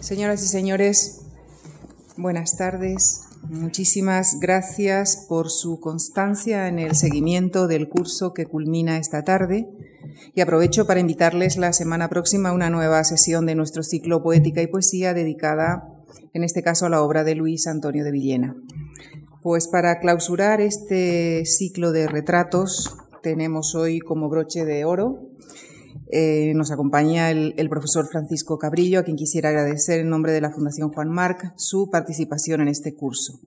Señoras y señores, buenas tardes. Muchísimas gracias por su constancia en el seguimiento del curso que culmina esta tarde y aprovecho para invitarles la semana próxima a una nueva sesión de nuestro ciclo Poética y Poesía dedicada, en este caso, a la obra de Luis Antonio de Villena. Pues para clausurar este ciclo de retratos tenemos hoy como broche de oro eh, nos acompaña el, el, profesor Francisco Cabrillo, a quien quisiera agradecer en nombre de la Fundación Juan Marc su participación en este curso.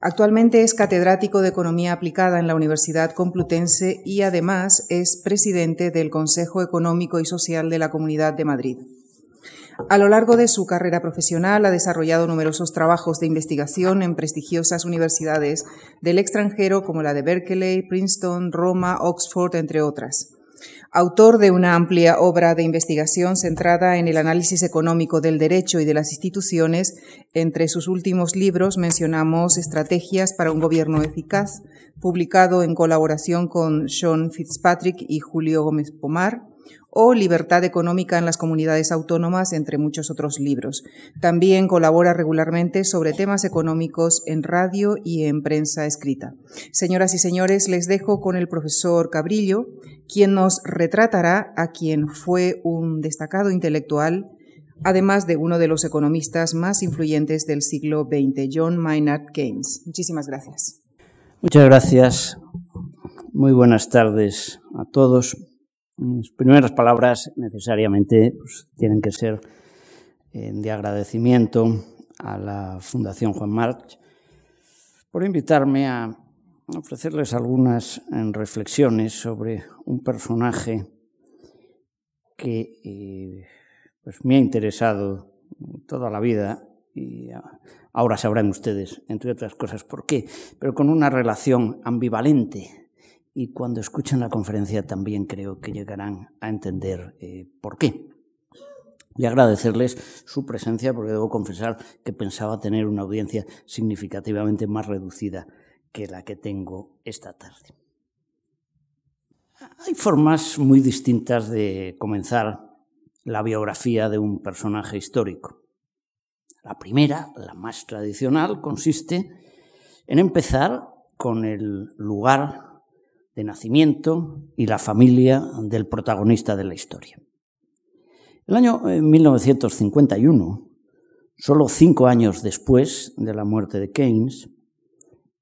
Actualmente es catedrático de Economía Aplicada en la Universidad Complutense y además es presidente del Consejo Económico y Social de la Comunidad de Madrid. A lo largo de su carrera profesional ha desarrollado numerosos trabajos de investigación en prestigiosas universidades del extranjero como la de Berkeley, Princeton, Roma, Oxford, entre otras. Autor de una amplia obra de investigación centrada en el análisis económico del derecho y de las instituciones, entre sus últimos libros mencionamos Estrategias para un gobierno eficaz, publicado en colaboración con Sean Fitzpatrick y Julio Gómez Pomar, o Libertad Económica en las Comunidades Autónomas, entre muchos otros libros. También colabora regularmente sobre temas económicos en radio y en prensa escrita. Señoras y señores, les dejo con el profesor Cabrillo, quien nos retratará a quien fue un destacado intelectual, además de uno de los economistas más influyentes del siglo XX, John Maynard Keynes. Muchísimas gracias. Muchas gracias. Muy buenas tardes a todos. Mis primeras palabras necesariamente pues, tienen que ser eh, de agradecimiento a la Fundación Juan March por invitarme a ofrecerles algunas eh, reflexiones sobre un personaje que eh, pues me ha interesado toda la vida y ahora sabrán ustedes, entre otras cosas, por qué, pero con una relación ambivalente y cuando escuchen la conferencia también creo que llegarán a entender eh, por qué. Y agradecerles su presencia porque debo confesar que pensaba tener una audiencia significativamente más reducida que la que tengo esta tarde. Hay formas muy distintas de comenzar la biografía de un personaje histórico. La primera, la más tradicional, consiste en empezar con el lugar de nacimiento y la familia del protagonista de la historia. El año 1951, eh, solo cinco años después de la muerte de Keynes,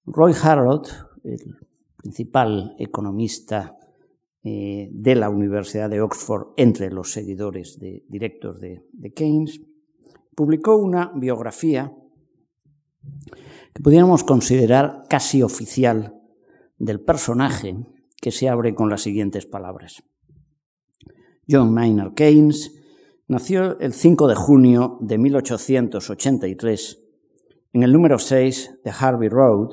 Roy Harrod, el principal economista eh, de la Universidad de Oxford entre los seguidores directos de Keynes, publicó una biografía que pudiéramos considerar casi oficial del personaje que se abre con las siguientes palabras. John Maynard Keynes nació el 5 de junio de 1883 en el número 6 de Harvey Road,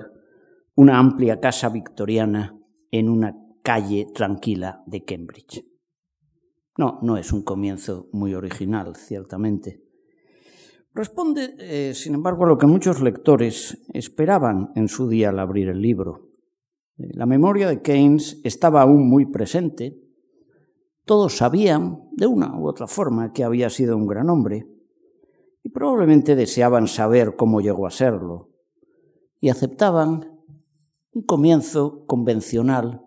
una amplia casa victoriana en una calle tranquila de Cambridge. No, no es un comienzo muy original, ciertamente. Responde, eh, sin embargo, a lo que muchos lectores esperaban en su día al abrir el libro. La memoria de Keynes estaba aún muy presente. Todos sabían, de una u otra forma, que había sido un gran hombre y probablemente deseaban saber cómo llegó a serlo y aceptaban un comienzo convencional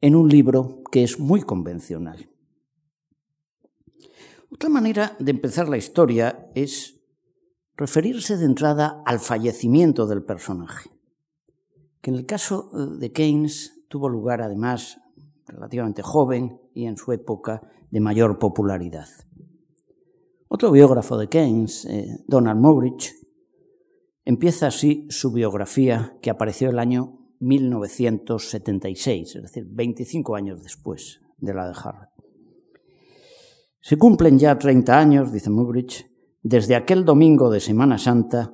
en un libro que es muy convencional. Otra manera de empezar la historia es referirse de entrada al fallecimiento del personaje que en el caso eh, de Keynes tuvo lugar además relativamente joven y en su época de mayor popularidad. Otro biógrafo de Keynes, eh, Donald Mowrich, empieza así su biografía que apareció el año 1976, es decir, 25 años después de la de Harvard. Se cumplen ya 30 años, dice Mowrich, desde aquel domingo de Semana Santa,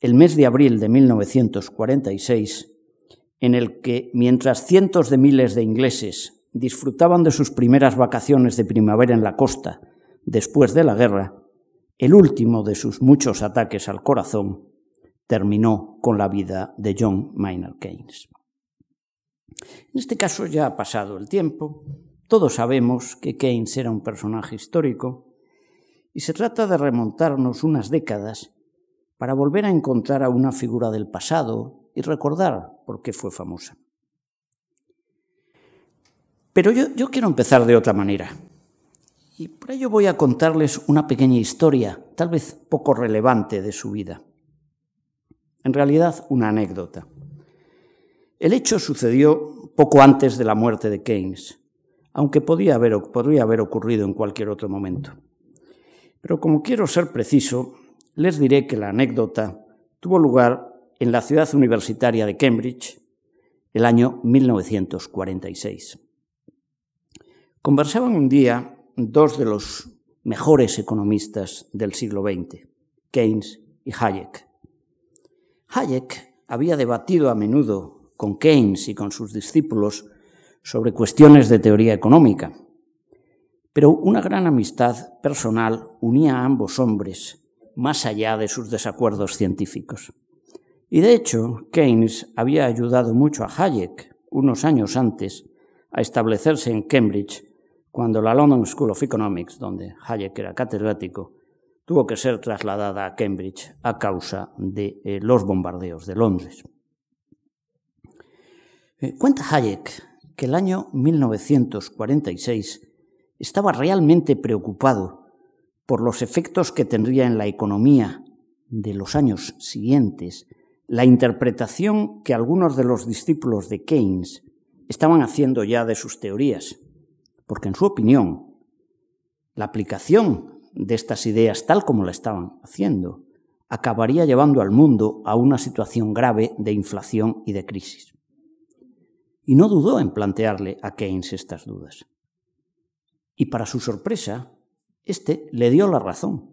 el mes de abril de 1946, en el que, mientras cientos de miles de ingleses disfrutaban de sus primeras vacaciones de primavera en la costa después de la guerra, el último de sus muchos ataques al corazón terminó con la vida de John Maynard Keynes. En este caso ya ha pasado el tiempo, todos sabemos que Keynes era un personaje histórico y se trata de remontarnos unas décadas para volver a encontrar a una figura del pasado y recordar por qué fue famosa. Pero yo, yo quiero empezar de otra manera. Y por ello voy a contarles una pequeña historia, tal vez poco relevante de su vida. En realidad, una anécdota. El hecho sucedió poco antes de la muerte de Keynes, aunque podía haber, podría haber ocurrido en cualquier otro momento. Pero como quiero ser preciso, les diré que la anécdota tuvo lugar en la ciudad universitaria de Cambridge el año 1946. Conversaban un día dos de los mejores economistas del siglo XX, Keynes y Hayek. Hayek había debatido a menudo con Keynes y con sus discípulos sobre cuestiones de teoría económica, pero una gran amistad personal unía a ambos hombres más allá de sus desacuerdos científicos. Y de hecho, Keynes había ayudado mucho a Hayek unos años antes a establecerse en Cambridge cuando la London School of Economics, donde Hayek era catedrático, tuvo que ser trasladada a Cambridge a causa de eh, los bombardeos de Londres. Eh, cuenta Hayek que el año 1946 estaba realmente preocupado por los efectos que tendría en la economía de los años siguientes la interpretación que algunos de los discípulos de Keynes estaban haciendo ya de sus teorías porque en su opinión, la aplicación de estas ideas tal como la estaban haciendo acabaría llevando al mundo a una situación grave de inflación y de crisis. Y no dudó en plantearle a Keynes estas dudas. Y para su sorpresa, éste le dio la razón.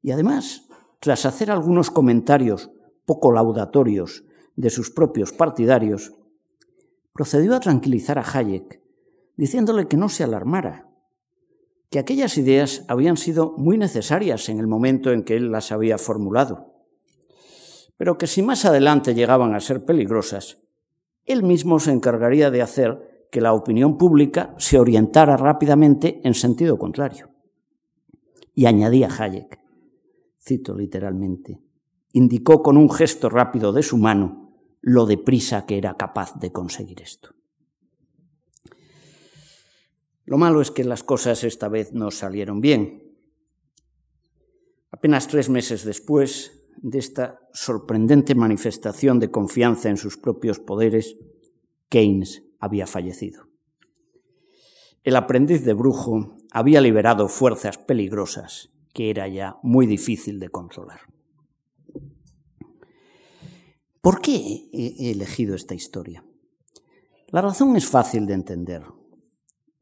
Y además, tras hacer algunos comentarios poco laudatorios de sus propios partidarios, procedió a tranquilizar a Hayek diciéndole que no se alarmara, que aquellas ideas habían sido muy necesarias en el momento en que él las había formulado, pero que si más adelante llegaban a ser peligrosas, él mismo se encargaría de hacer que la opinión pública se orientara rápidamente en sentido contrario. Y añadía Hayek, cito literalmente, indicó con un gesto rápido de su mano lo deprisa que era capaz de conseguir esto. Lo malo es que las cosas esta vez no salieron bien. Apenas tres meses después de esta sorprendente manifestación de confianza en sus propios poderes, Keynes había fallecido. El aprendiz de brujo había liberado fuerzas peligrosas que era ya muy difícil de controlar. ¿Por qué he elegido esta historia? La razón es fácil de entender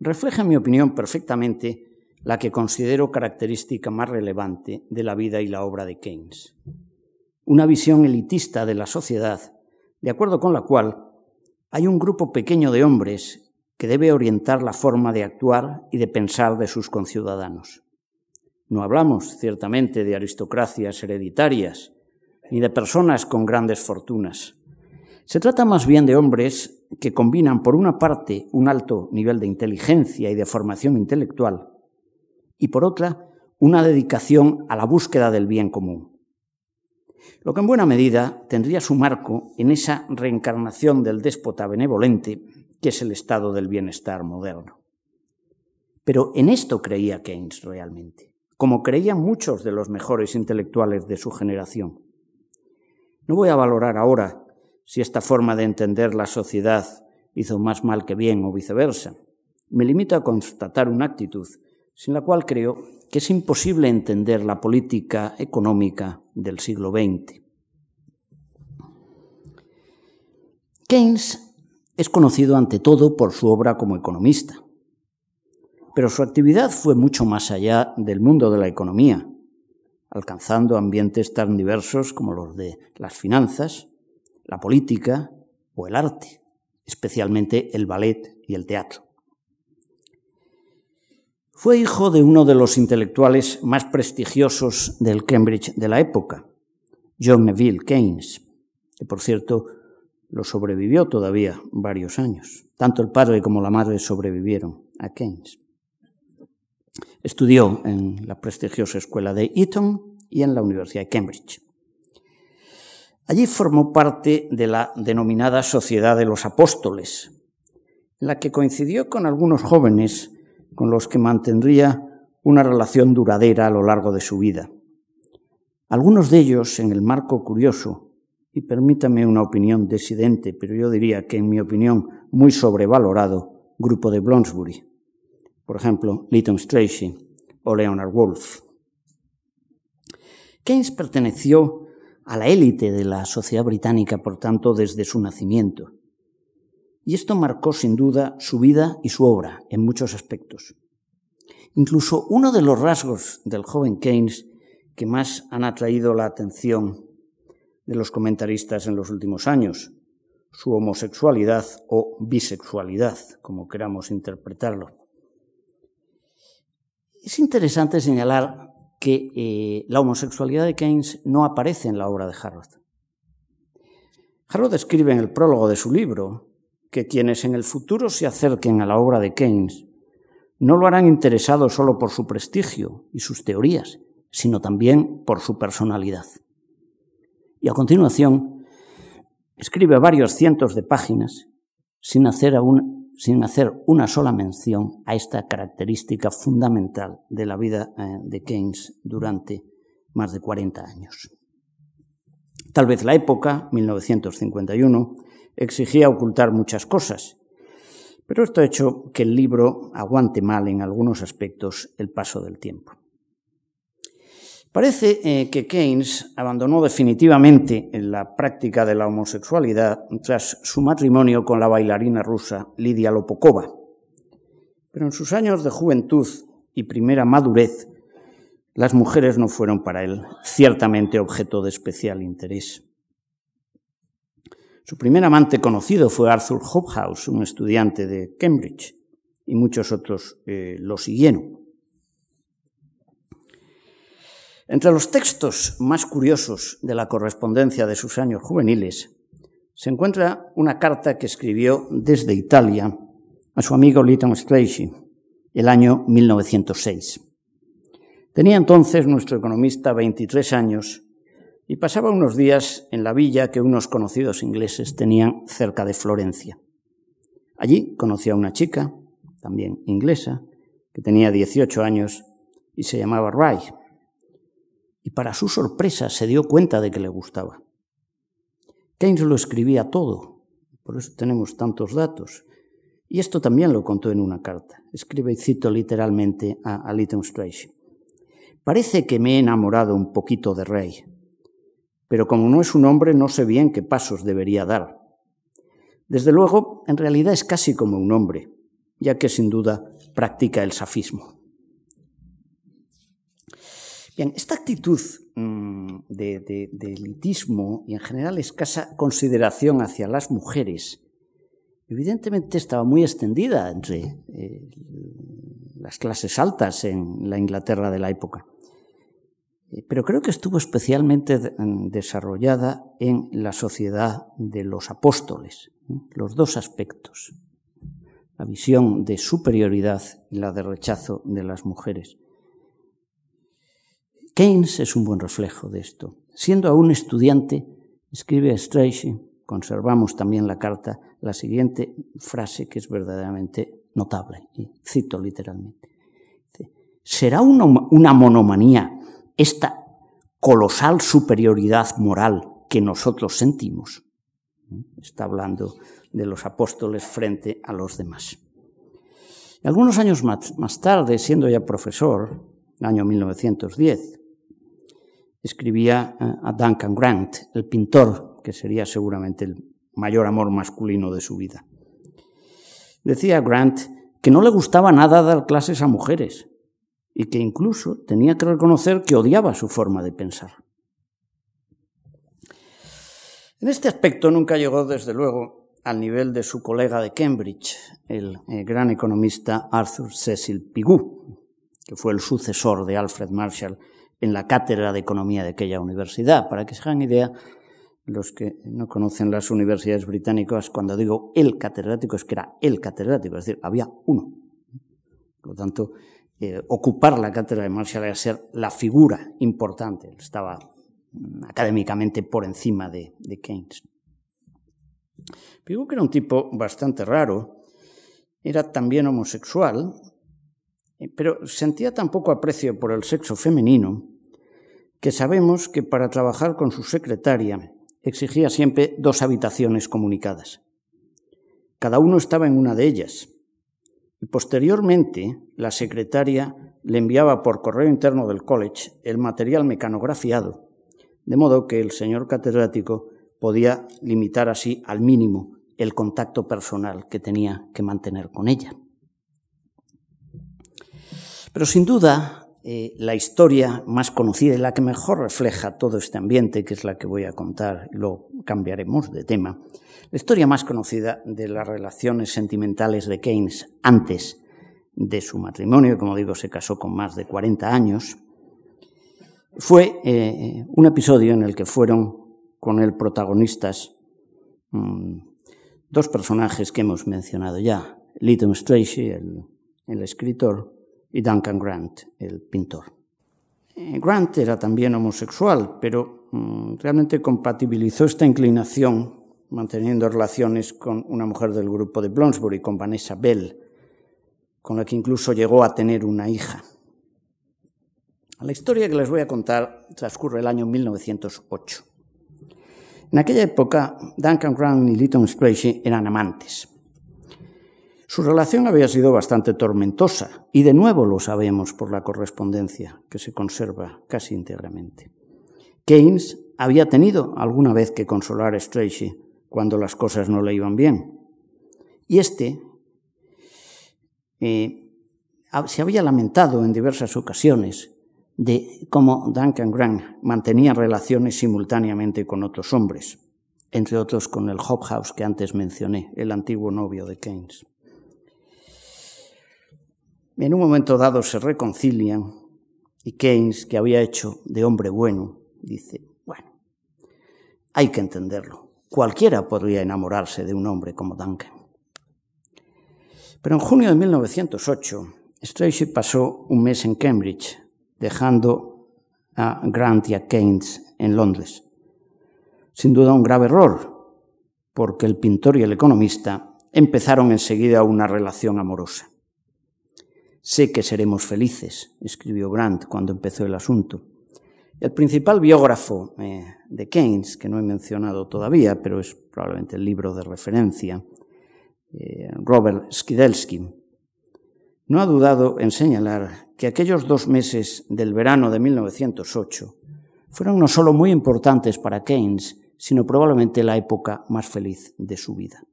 refleja, en mi opinión, perfectamente la que considero característica más relevante de la vida y la obra de Keynes. Una visión elitista de la sociedad, de acuerdo con la cual hay un grupo pequeño de hombres que debe orientar la forma de actuar y de pensar de sus conciudadanos. No hablamos, ciertamente, de aristocracias hereditarias, ni de personas con grandes fortunas. Se trata más bien de hombres que combinan, por una parte, un alto nivel de inteligencia y de formación intelectual, y por otra, una dedicación a la búsqueda del bien común. Lo que en buena medida tendría su marco en esa reencarnación del déspota benevolente que es el estado del bienestar moderno. Pero en esto creía Keynes realmente, como creían muchos de los mejores intelectuales de su generación. No voy a valorar ahora si esta forma de entender la sociedad hizo más mal que bien o viceversa. Me limito a constatar una actitud sin la cual creo que es imposible entender la política económica del siglo XX. Keynes es conocido ante todo por su obra como economista, pero su actividad fue mucho más allá del mundo de la economía, alcanzando ambientes tan diversos como los de las finanzas, la política o el arte, especialmente el ballet y el teatro. Fue hijo de uno de los intelectuales más prestigiosos del Cambridge de la época, John Neville Keynes, que por cierto lo sobrevivió todavía varios años. Tanto el padre como la madre sobrevivieron a Keynes. Estudió en la prestigiosa escuela de Eton y en la Universidad de Cambridge. Allí formó parte de la denominada Sociedad de los Apóstoles, en la que coincidió con algunos jóvenes con los que mantendría una relación duradera a lo largo de su vida. Algunos de ellos en el marco curioso, y permítame una opinión desidente, pero yo diría que en mi opinión muy sobrevalorado, grupo de Bloomsbury. Por ejemplo, Lytton Strachey o Leonard Woolf. Keynes perteneció a la élite de la sociedad británica, por tanto, desde su nacimiento. Y esto marcó sin duda su vida y su obra en muchos aspectos. Incluso uno de los rasgos del joven Keynes que más han atraído la atención de los comentaristas en los últimos años, su homosexualidad o bisexualidad, como queramos interpretarlo. Es interesante señalar que eh, la homosexualidad de Keynes no aparece en la obra de Harrod. Harrod escribe en el prólogo de su libro que quienes en el futuro se acerquen a la obra de Keynes no lo harán interesado solo por su prestigio y sus teorías, sino también por su personalidad. Y a continuación escribe varios cientos de páginas sin hacer, sin hacer una sola mención a esta característica fundamental de la vida eh, de Keynes durante más de 40 años. Tal vez la época, 1951, exigía ocultar muchas cosas, pero esto ha hecho que el libro aguante mal en algunos aspectos el paso del tiempo. Parece eh, que Keynes abandonó definitivamente la práctica de la homosexualidad tras su matrimonio con la bailarina rusa Lidia Lopokova. Pero en sus años de juventud y primera madurez, las mujeres no fueron para él ciertamente objeto de especial interés. Su primer amante conocido fue Arthur Hobhouse, un estudiante de Cambridge, y muchos otros eh, lo siguieron. Entre los textos más curiosos de la correspondencia de sus años juveniles se encuentra una carta que escribió desde Italia a su amigo Lytton Strachey el año 1906. Tenía entonces nuestro economista 23 años y pasaba unos días en la villa que unos conocidos ingleses tenían cerca de Florencia. Allí conoció a una chica, también inglesa, que tenía 18 años y se llamaba Ray. Y para su sorpresa se dio cuenta de que le gustaba. Keynes lo escribía todo, por eso tenemos tantos datos. Y esto también lo contó en una carta. Escribe y cito literalmente a, a Lytton Strachey. Parece que me he enamorado un poquito de Ray pero como no es un hombre no sé bien qué pasos debería dar. Desde luego, en realidad es casi como un hombre, ya que sin duda practica el safismo. Bien, esta actitud mm, de, elitismo y en general escasa consideración hacia las mujeres, evidentemente estaba muy extendida entre eh, las clases altas en la Inglaterra de la época. Eh, pero creo que estuvo especialmente desarrollada en la sociedad de los apóstoles, los dos aspectos, la visión de superioridad y la de rechazo de las mujeres. Keynes es un buen reflejo de esto. Siendo aún estudiante, escribe a Strachey, conservamos también la carta, la siguiente frase que es verdaderamente notable, y cito literalmente. ¿Será una, una monomanía esta colosal superioridad moral que nosotros sentimos. Está hablando de los apóstoles frente a los demás. algunos años más tarde, siendo ya profesor, año 1910, escribía eh, a Duncan Grant, el pintor, que sería seguramente el mayor amor masculino de su vida. Decía Grant que no le gustaba nada dar clases a mujeres, y que incluso tenía que reconocer que odiaba su forma de pensar. En este aspecto nunca llegó, desde luego, al nivel de su colega de Cambridge, el, eh, gran economista Arthur Cecil Pigou, que fue el sucesor de Alfred Marshall en la cátedra de economía de aquella universidad. Para que se hagan idea, los que no conocen las universidades británicas, cuando digo el catedrático, es que era el catedrático, es decir, había uno. Por lo tanto, eh, ocupar la cátedra de Marshall era ser la figura importante, estaba mm, académicamente por encima de, Keynes. Digo que era un tipo bastante raro, era también homosexual, eh, pero sentía tan poco aprecio por el sexo femenino que sabemos que para trabajar con su secretaria exigía siempre dos habitaciones comunicadas. Cada uno estaba en una de ellas, y posteriormente la secretaria le enviaba por correo interno del college el material mecanografiado, de modo que el señor catedrático podía limitar así al mínimo el contacto personal que tenía que mantener con ella. Pero sin duda, eh, la historia más conocida y la que mejor refleja todo este ambiente, que es la que voy a contar, y luego cambiaremos de tema, la historia más conocida de las relaciones sentimentales de Keynes antes de su matrimonio, como digo, se casó con más de 40 años, fue eh, un episodio en el que fueron con él protagonistas mm, dos personajes que hemos mencionado ya, Lytton Strachey, el, escritor, y Duncan Grant, el pintor. Eh, Grant era también homosexual, pero mm, realmente compatibilizó esta inclinación manteniendo relaciones con una mujer del grupo de Bloomsbury, con Vanessa Bell, con la que incluso llegó a tener una hija. La historia que les voy a contar transcurre el año 1908. En aquella época, Duncan Grant y Lytton Strachey eran amantes. Su relación había sido bastante tormentosa, y de nuevo lo sabemos por la correspondencia que se conserva casi íntegramente. Keynes había tenido alguna vez que consolar a Strachey cuando las cosas no le iban bien. Y este eh, se había lamentado en diversas ocasiones de cómo Duncan Grant mantenía relaciones simultáneamente con otros hombres, entre otros con el Hobhouse que antes mencioné, el antiguo novio de Keynes. En un momento dado se reconcilian y Keynes, que había hecho de hombre bueno, dice, bueno, hay que entenderlo. Cualquiera podría enamorarse de un hombre como Duncan. Pero en junio de 1908, Strachey pasó un mes en Cambridge, dejando a Grant y a Keynes en Londres. Sin duda un grave error, porque el pintor y el economista empezaron enseguida una relación amorosa. Sé que seremos felices, escribió Grant cuando empezó el asunto. El principal biógrafo eh, de Keynes, que no he mencionado todavía, pero es probablemente el libro de referencia, eh, Robert Skidelsky, no ha dudado en señalar que aquellos dos meses del verano de 1908 fueron no solo muy importantes para Keynes, sino probablemente la época más feliz de su vida.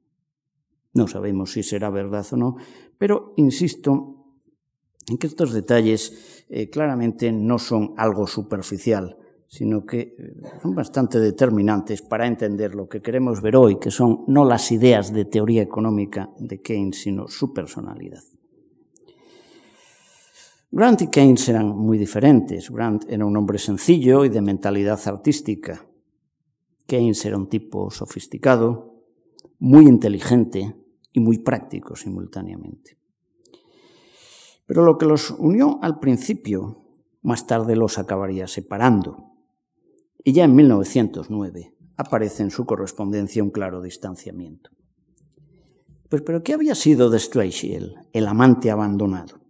No sabemos si será verdad o no, pero insisto en que estos detalles eh, claramente no son algo superficial, sino que eh, son bastante determinantes para entender lo que queremos ver hoy, que son no las ideas de teoría económica de Keynes, sino su personalidad. Grant y Keynes eran muy diferentes. Grant era un hombre sencillo y de mentalidad artística. Keynes era un tipo sofisticado, muy inteligente y muy práctico simultáneamente. Pero lo que los unió al principio, más tarde los acabaría separando. Y ya en 1909 aparece en su correspondencia un claro distanciamiento. Pues, pero ¿qué había sido de Strachey, el, amante abandonado?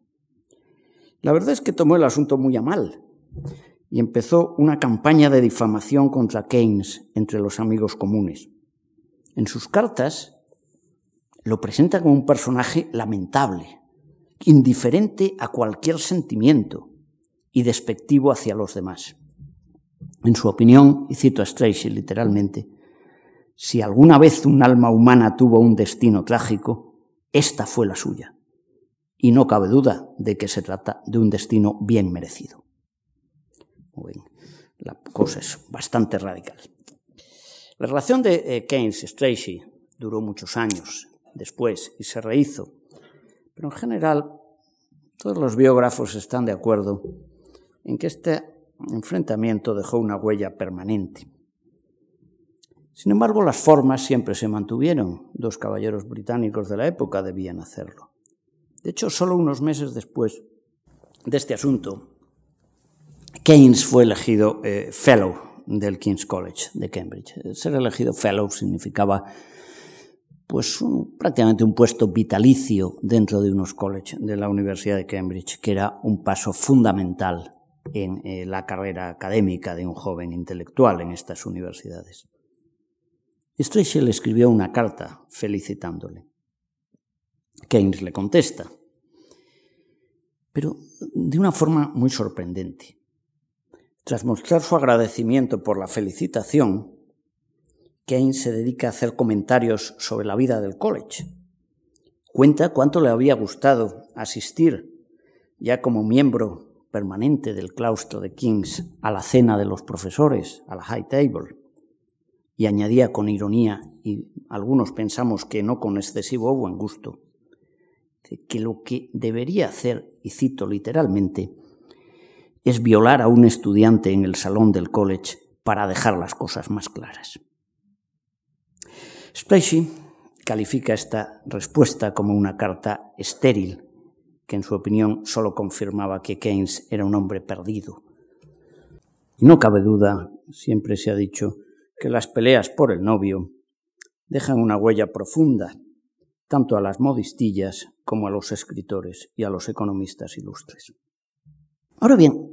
La verdad es que tomó el asunto muy a mal y empezó una campaña de difamación contra Keynes entre los amigos comunes. En sus cartas lo presenta como un personaje lamentable, indiferente a cualquier sentimiento y despectivo hacia los demás. En su opinión, y cito a Strachey literalmente, si alguna vez un alma humana tuvo un destino trágico, esta fue la suya. Y no cabe duda de que se trata de un destino bien merecido. la cosa es bastante radical. La relación de eh, Keynes y Strachey duró muchos años después y se rehizo pero en general, todos los biógrafos están de acuerdo en que este enfrentamiento dejó una huella permanente. Sin embargo, las formas siempre se mantuvieron. Dos caballeros británicos de la época debían hacerlo. De hecho, solo unos meses después, de este asunto, Keynes fue elegido eh, Fellow del King's College de Cambridge. Ser elegido Fellow significaba pues prácticamente un puesto vitalicio dentro de unos college de la Universidad de Cambridge, que era un paso fundamental en eh, la carrera académica de un joven intelectual en estas universidades. Strachey le escribió una carta felicitándole. Keynes le contesta, pero de una forma muy sorprendente. Tras mostrar su agradecimiento por la felicitación, Keynes se dedica a hacer comentarios sobre la vida del college. Cuenta cuánto le había gustado asistir, ya como miembro permanente del claustro de Kings, a la cena de los profesores, a la high table, y añadía con ironía, y algunos pensamos que no con excesivo buen gusto, que lo que debería hacer, y cito literalmente, es violar a un estudiante en el salón del college para dejar las cosas más claras. Splashy califica esta respuesta como una carta estéril, que en su opinión solo confirmaba que Keynes era un hombre perdido. Y no cabe duda, siempre se ha dicho, que las peleas por el novio dejan una huella profunda, tanto a las modistillas como a los escritores y a los economistas ilustres. Ahora bien,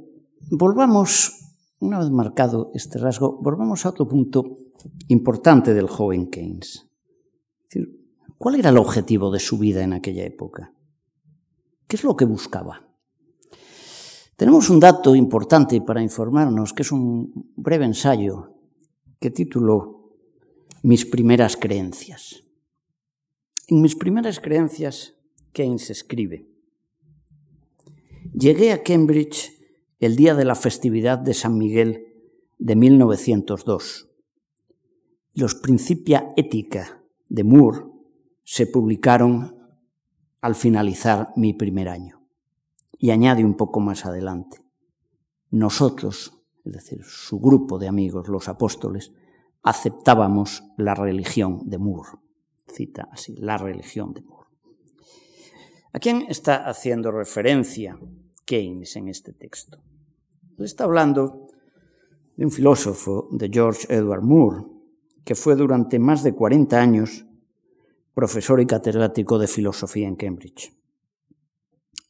volvamos, una vez marcado este rasgo, volvamos a otro punto importante del joven Keynes. ¿Cuál era el objetivo de su vida en aquella época? ¿Qué es lo que buscaba? Tenemos un dato importante para informarnos, que es un breve ensayo que tituló Mis primeras creencias. En mis primeras creencias, Keynes escribe, Llegué a Cambridge el día de la festividad de San Miguel de 1902 los Principia Ética de Moore se publicaron al finalizar mi primer año. Y añade un poco más adelante, nosotros, es decir, su grupo de amigos, los apóstoles, aceptábamos la religión de Moore. Cita así, la religión de Moore. ¿A quién está haciendo referencia Keynes en este texto? Le está hablando de un filósofo, de George Edward Moore, que fue durante más de 40 años profesor y catedrático de filosofía en Cambridge.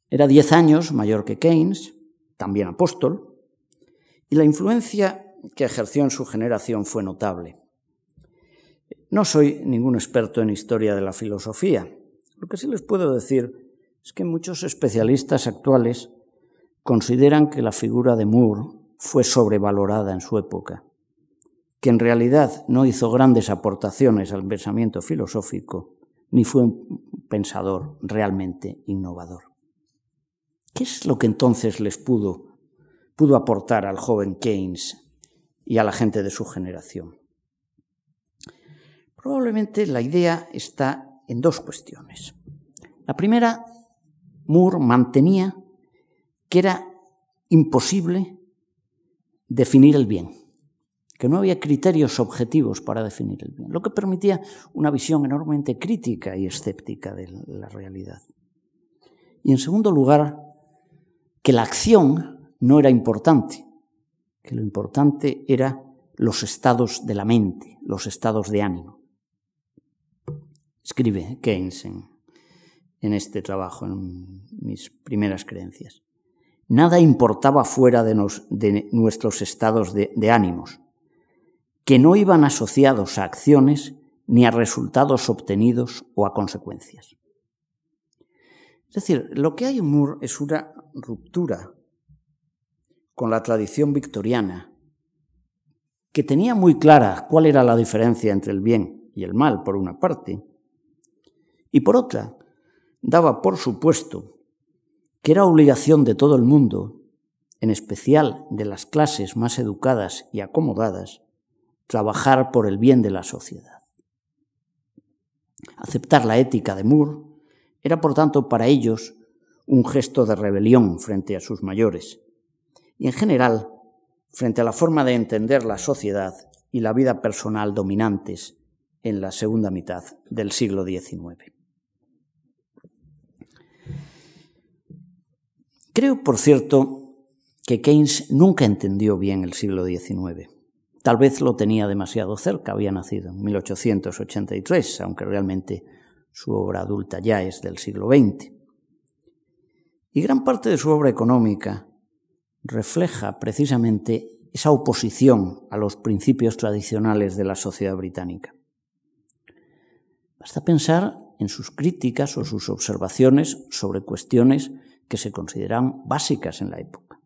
Era 10 años mayor que Keynes, también apóstol, y la influencia que ejerció en su generación fue notable. No soy ningún experto en historia de la filosofía. Lo que sí les puedo decir es que muchos especialistas actuales consideran que la figura de Moore fue sobrevalorada en su época que en realidad no hizo grandes aportaciones al pensamiento filosófico, ni fue un pensador realmente innovador. ¿Qué es lo que entonces les pudo, pudo aportar al joven Keynes y a la gente de su generación? Probablemente la idea está en dos cuestiones. La primera, Moore mantenía que era imposible definir el bien que no había criterios objetivos para definir el bien, lo que permitía una visión enormemente crítica y escéptica de la realidad. Y en segundo lugar, que la acción no era importante, que lo importante era los estados de la mente, los estados de ánimo. Escribe Keynes en, este trabajo, en mis primeras creencias. Nada importaba fuera de, nuestros estados de ánimos que no iban asociados a acciones ni a resultados obtenidos o a consecuencias. Es decir, lo que hay en Moore es una ruptura con la tradición victoriana, que tenía muy clara cuál era la diferencia entre el bien y el mal, por una parte, y por otra, daba por supuesto que era obligación de todo el mundo, en especial de las clases más educadas y acomodadas, trabajar por el bien de la sociedad. Aceptar la ética de Moore era, por tanto, para ellos un gesto de rebelión frente a sus mayores y, en general, frente a la forma de entender la sociedad y la vida personal dominantes en la segunda mitad del siglo XIX. Creo, por cierto, que Keynes nunca entendió bien el siglo XIX. Tal vez lo tenía demasiado cerca, había nacido en 1883, aunque realmente su obra adulta ya es del siglo XX. Y gran parte de su obra económica refleja precisamente esa oposición a los principios tradicionales de la sociedad británica. Basta pensar en sus críticas o sus observaciones sobre cuestiones que se consideran básicas en la época.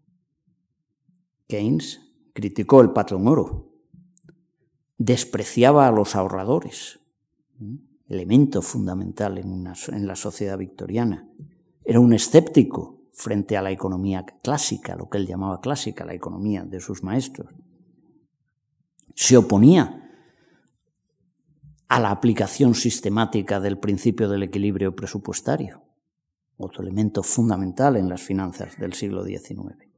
Keynes criticó el patrón oro, despreciaba a los ahorradores, elemento fundamental en, la sociedad victoriana. Era un escéptico frente a la economía clásica, lo que él llamaba clásica, la economía de sus maestros. Se oponía a la aplicación sistemática del principio del equilibrio presupuestario, otro elemento fundamental en las finanzas del siglo XIX.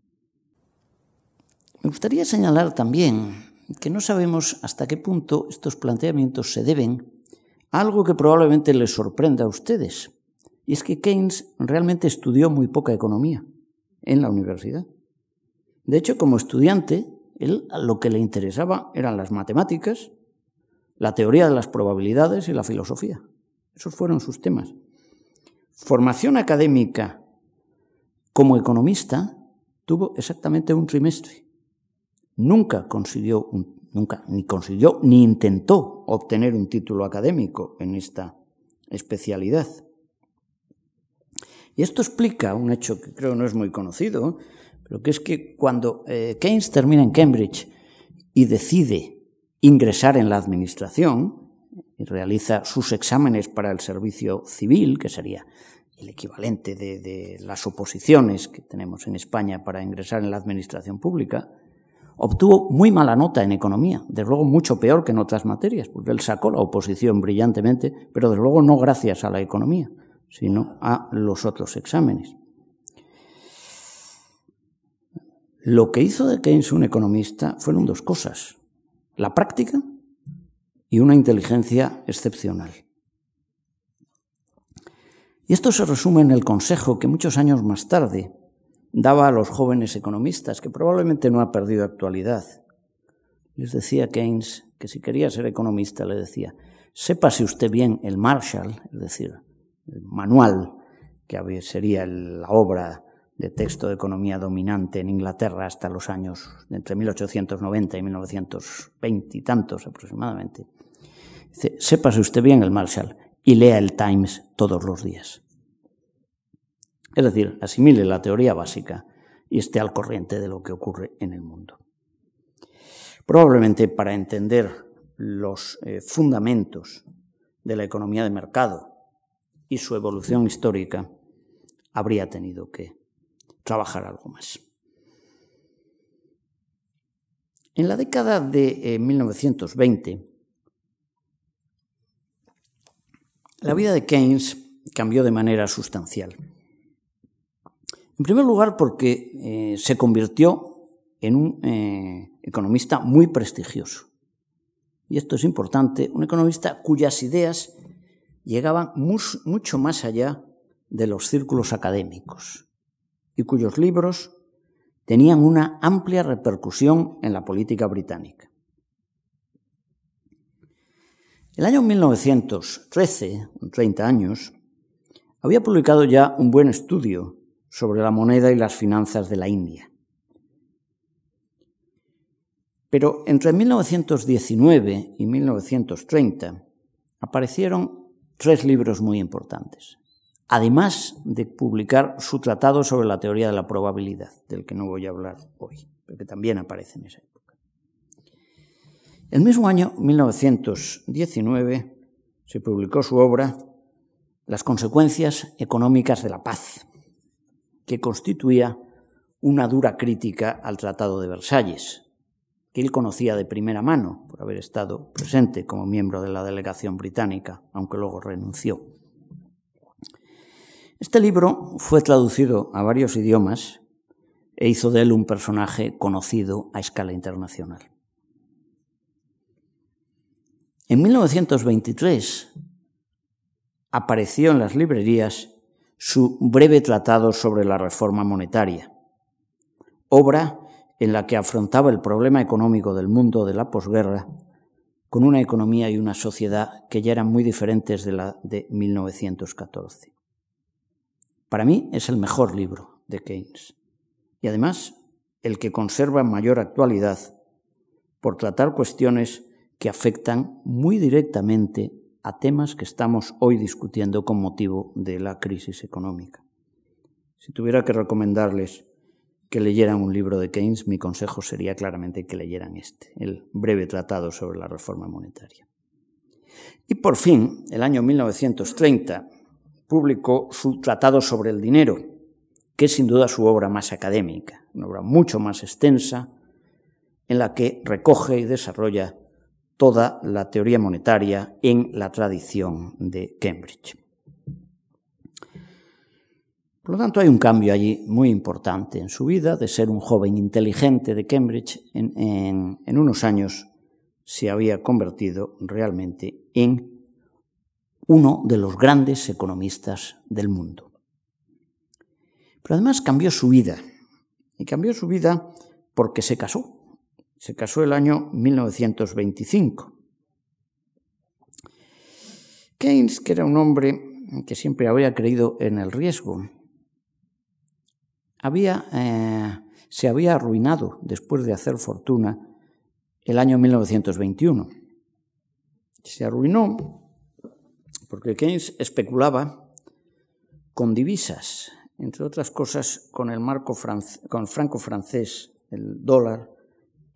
Me gustaría señalar también que no sabemos hasta qué punto estos planteamientos se deben a algo que probablemente les sorprenda a ustedes, y es que Keynes realmente estudió muy poca economía en la universidad. De hecho, como estudiante, él lo que le interesaba eran las matemáticas, la teoría de las probabilidades y la filosofía. Esos fueron sus temas. Formación académica como economista tuvo exactamente un trimestre. Nunca consiguió, nunca, ni consiguió, ni intentó obtener un título académico en esta especialidad. Y esto explica un hecho que creo no es muy conocido, pero que es que cuando eh, Keynes termina en Cambridge y decide ingresar en la administración y realiza sus exámenes para el servicio civil, que sería el equivalente de, las oposiciones que tenemos en España para ingresar en la administración pública, obtuvo muy mala nota en economía, desde luego mucho peor que en otras materias, porque él sacó la oposición brillantemente, pero desde luego no gracias a la economía sino a los otros exámenes. Lo que hizo de Keynes un economista fueron dos cosas, la práctica y una inteligencia excepcional. Y esto se resume en el consejo que muchos años más tarde daba a los jóvenes economistas, que probablemente no ha perdido actualidad. Les decía Keynes que si quería ser economista, le decía, sépase usted bien el Marshall, es decir, el manual, que sería la obra de texto de economía dominante en Inglaterra hasta los años entre 1890 y 1920 y tantos aproximadamente. Dice, sépase usted bien el Marshall y lea el Times todos los días. Es decir, asimile la teoría básica y esté al corriente de lo que ocurre en el mundo. Probablemente para entender los eh, fundamentos de la economía de mercado y su evolución histórica, habría tenido que trabajar algo más. En la década de 1920, eh, la vida de Keynes cambió de manera sustancial. En primer lugar, porque eh, se convirtió en un eh, economista muy prestigioso. Y esto es importante, un economista cuyas ideas llegaban mucho más allá de los círculos académicos y cuyos libros tenían una amplia repercusión en la política británica. El año 1913, 30 años, había publicado ya un buen estudio sobre la moneda y las finanzas de la India. Pero entre 1919 y 1930 aparecieron tres libros muy importantes, además de publicar su tratado sobre la teoría de la probabilidad, del que no voy a hablar hoy, pero que también aparece en esa época. El mismo año, 1919, se publicó su obra Las consecuencias económicas de la paz, que constituía una dura crítica al Tratado de Versalles, que él conocía de primera mano por haber estado presente como miembro de la delegación británica, aunque luego renunció. Este libro fue traducido a varios idiomas e hizo de él un personaje conocido a escala internacional. En 1923 apareció en las librerías su breve tratado sobre la reforma monetaria, obra en la que afrontaba el problema económico del mundo de la posguerra con una economía y una sociedad que ya eran muy diferentes de la de 1914. Para mí es el mejor libro de Keynes y además el que conserva mayor actualidad por tratar cuestiones que afectan muy directamente a temas que estamos hoy discutiendo con motivo de la crisis económica. Si tuviera que recomendarles que leyeran un libro de Keynes, mi consejo sería claramente que leyeran este, el breve tratado sobre la reforma monetaria. Y por fin, el año 1930, publicó su Tratado sobre el Dinero, que es sin duda su obra más académica, una obra mucho más extensa, en la que recoge y desarrolla toda la teoría monetaria en la tradición de Cambridge. Por lo tanto, hay un cambio allí muy importante en su vida, de ser un joven inteligente de Cambridge, en, en unos años se había convertido realmente en uno de los grandes economistas del mundo. Pero además cambió su vida. Y cambió su vida porque se casó. Se casó el año 1925. Keynes, que era un hombre que siempre había creído en el riesgo, había, eh, se había arruinado después de hacer fortuna el año 1921. Se arruinó porque Keynes especulaba con divisas, entre otras cosas con el marco con franco francés, el dólar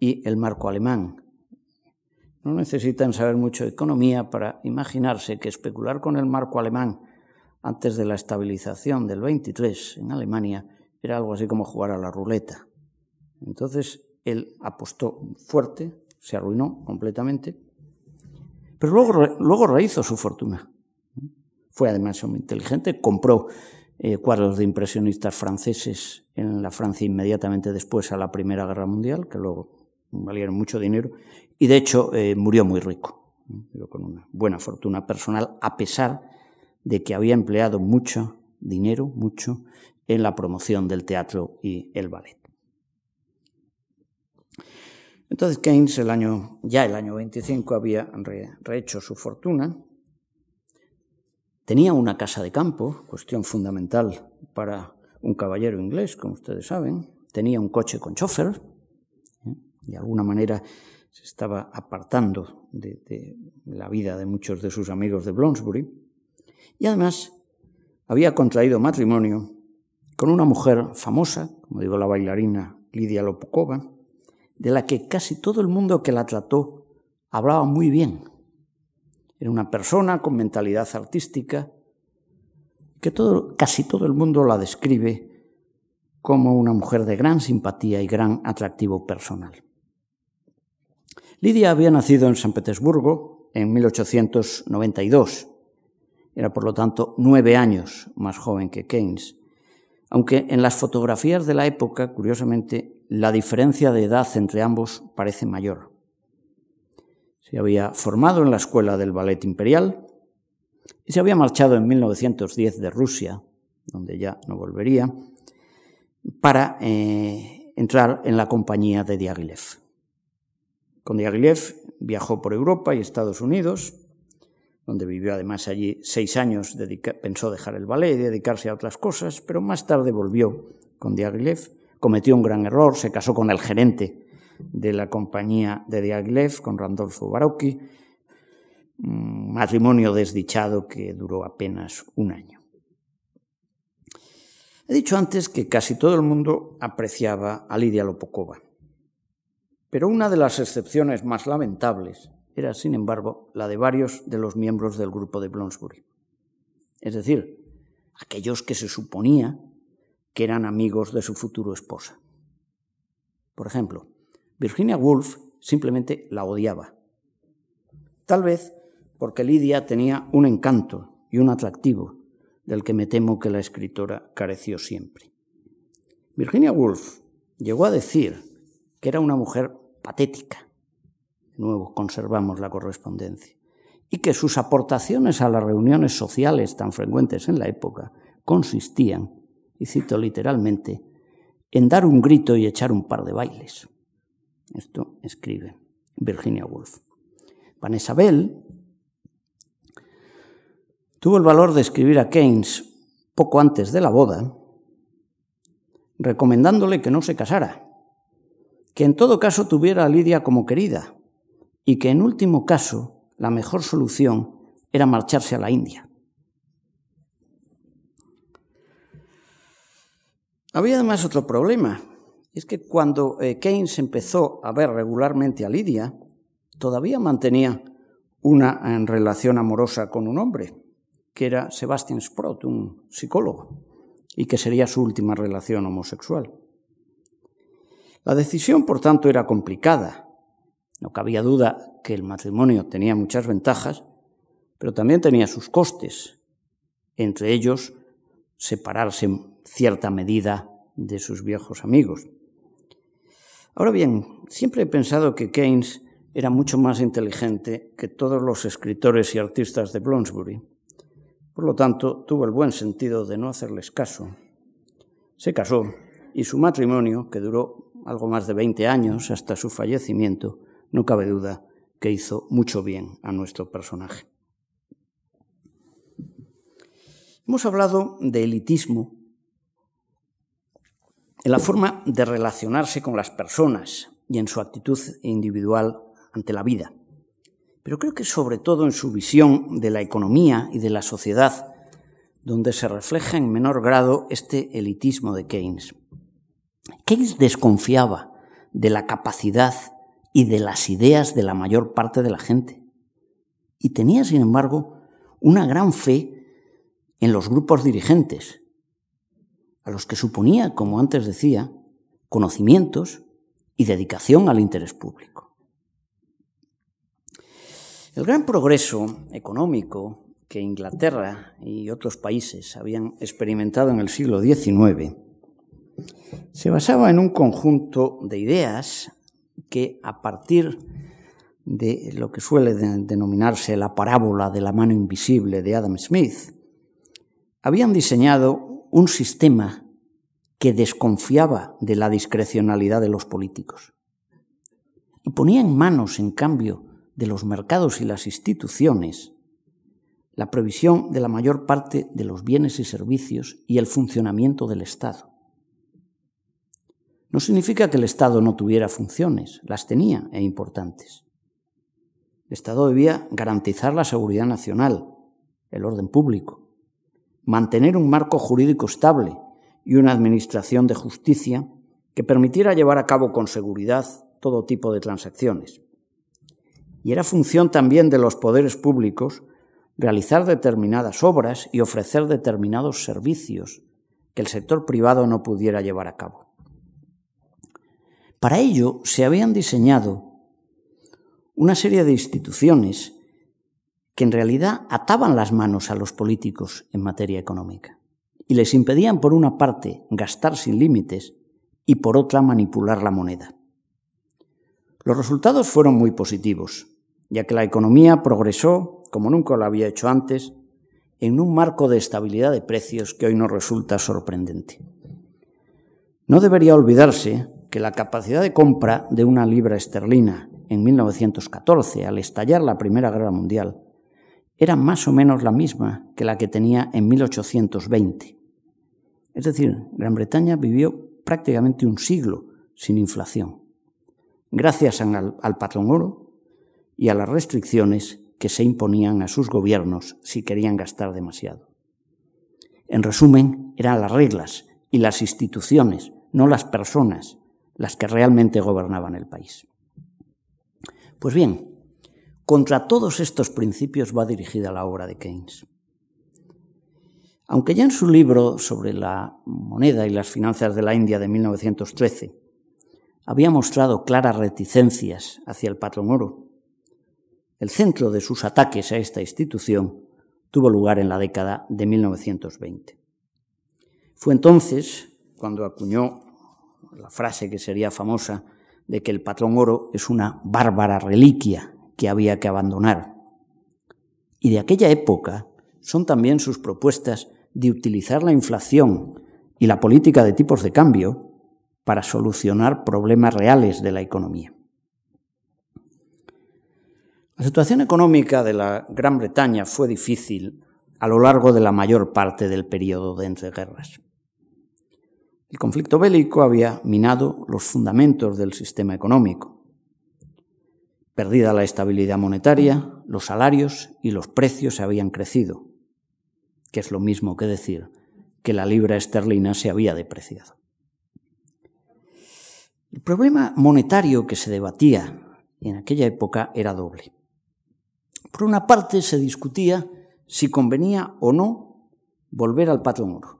y el marco alemán. No necesitan saber mucho de economía para imaginarse que especular con el marco alemán antes de la estabilización del 23 en Alemania era algo así como jugar a la ruleta. Entonces él apostó fuerte, se arruinó completamente, pero luego, luego rehizo su fortuna. Fue además muy inteligente, compró eh, cuadros de impresionistas franceses en la Francia inmediatamente después a la Primera Guerra Mundial, que luego valieron mucho dinero, y de hecho eh, murió muy rico, con una buena fortuna personal, a pesar de que había empleado mucho dinero, mucho, en la promoción del teatro y el ballet. Entonces Keynes el año, ya el año 25 había rehecho su fortuna Tenía una casa de campo, cuestión fundamental para un caballero inglés, como ustedes saben. Tenía un coche con chofer. De alguna manera se estaba apartando de, la vida de muchos de sus amigos de Bloomsbury. Y además había contraído matrimonio con una mujer famosa, como digo, la bailarina Lidia Lopukova, de la que casi todo el mundo que la trató hablaba muy bien. Era una persona con mentalidad artística que todo, casi todo el mundo la describe como una mujer de gran simpatía y gran atractivo personal. Lidia había nacido en San Petersburgo en 1892. Era, por lo tanto, nueve años más joven que Keynes, aunque en las fotografías de la época, curiosamente, la diferencia de edad entre ambos parece mayor. Se había formado en la escuela del ballet imperial y se había marchado en 1910 de Rusia, donde ya no volvería, para eh, entrar en la compañía de Diaghilev. Con Diaghilev viajó por Europa y Estados Unidos, donde vivió además allí seis años, pensó dejar el ballet y dedicarse a otras cosas, pero más tarde volvió con Diaghilev, cometió un gran error, se casó con el gerente de la compañía de Diaghilev con Randolfo Barocchi, un matrimonio desdichado que duró apenas un año. He dicho antes que casi todo el mundo apreciaba a Lidia Lopokova, pero una de las excepciones más lamentables era, sin embargo, la de varios de los miembros del grupo de Bloomsbury. Es decir, aquellos que se suponía que eran amigos de su futuro esposa. Por ejemplo, Virginia Woolf simplemente la odiaba. Tal vez porque Lidia tenía un encanto y un atractivo del que me temo que la escritora careció siempre. Virginia Woolf llegó a decir que era una mujer patética. De nuevo, conservamos la correspondencia. Y que sus aportaciones a las reuniones sociales tan frecuentes en la época consistían, y cito literalmente, en dar un grito y echar un par de bailes. Esto escribe Virginia Woolf. Vanessa Bell tuvo el valor de escribir a Keynes poco antes de la boda, recomendándole que no se casara, que en todo caso tuviera a Lidia como querida y que en último caso la mejor solución era marcharse a la India. Había además otro problema, es que cuando eh, Keynes empezó a ver regularmente a Lidia, todavía mantenía una relación amorosa con un hombre, que era Sebastian Sprott, un psicólogo, y que sería su última relación homosexual. La decisión, por tanto, era complicada. No cabía duda que el matrimonio tenía muchas ventajas, pero también tenía sus costes, entre ellos separarse en cierta medida de sus viejos amigos. Ahora bien, siempre he pensado que Keynes era mucho más inteligente que todos los escritores y artistas de Bloomsbury. Por lo tanto, tuvo el buen sentido de no hacerles caso. Se casó y su matrimonio, que duró algo más de 20 años hasta su fallecimiento, no cabe duda que hizo mucho bien a nuestro personaje. Hemos hablado de elitismo en la forma de relacionarse con las personas y en su actitud individual ante la vida. Pero creo que sobre todo en su visión de la economía y de la sociedad, donde se refleja en menor grado este elitismo de Keynes. Keynes desconfiaba de la capacidad y de las ideas de la mayor parte de la gente. Y tenía, sin embargo, una gran fe en los grupos dirigentes, a los que suponía, como antes decía, conocimientos y dedicación al interés público. El gran progreso económico que Inglaterra y otros países habían experimentado en el siglo XIX se basaba en un conjunto de ideas que a partir de lo que suele denominarse la parábola de la mano invisible de Adam Smith, habían diseñado un sistema que desconfiaba de la discrecionalidad de los políticos y ponía en manos, en cambio, de los mercados y las instituciones la previsión de la mayor parte de los bienes y servicios y el funcionamiento del Estado. No significa que el Estado no tuviera funciones, las tenía e importantes. El Estado debía garantizar la seguridad nacional, el orden público, mantener un marco jurídico estable y una administración de justicia que permitiera llevar a cabo con seguridad todo tipo de transacciones. Y era función también de los poderes públicos realizar determinadas obras y ofrecer determinados servicios que el sector privado no pudiera llevar a cabo. Para ello se habían diseñado una serie de instituciones que en realidad ataban las manos a los políticos en materia económica y les impedían, por una parte, gastar sin límites y por otra, manipular la moneda. Los resultados fueron muy positivos, ya que la economía progresó, como nunca lo había hecho antes, en un marco de estabilidad de precios que hoy nos resulta sorprendente. No debería olvidarse que la capacidad de compra de una libra esterlina en 1914, al estallar la Primera Guerra Mundial, era más o menos la misma que la que tenía en 1820. Es decir, Gran Bretaña vivió prácticamente un siglo sin inflación, gracias al, al patrón oro y a las restricciones que se imponían a sus gobiernos si querían gastar demasiado. En resumen, eran las reglas y las instituciones, no las personas, las que realmente gobernaban el país. Pues bien, contra todos estos principios va dirigida la obra de Keynes. Aunque ya en su libro sobre la moneda y las finanzas de la India de 1913 había mostrado claras reticencias hacia el patrón oro, el centro de sus ataques a esta institución tuvo lugar en la década de 1920. Fue entonces cuando acuñó la frase que sería famosa de que el patrón oro es una bárbara reliquia que había que abandonar. Y de aquella época son también sus propuestas de utilizar la inflación y la política de tipos de cambio para solucionar problemas reales de la economía. La situación económica de la Gran Bretaña fue difícil a lo largo de la mayor parte del periodo de entreguerras. El conflicto bélico había minado los fundamentos del sistema económico. Perdida la estabilidad monetaria, los salarios y los precios habían crecido, que es lo mismo que decir que la libra esterlina se había depreciado. El problema monetario que se debatía en aquella época era doble. Por una parte se discutía si convenía o no volver al patrón oro.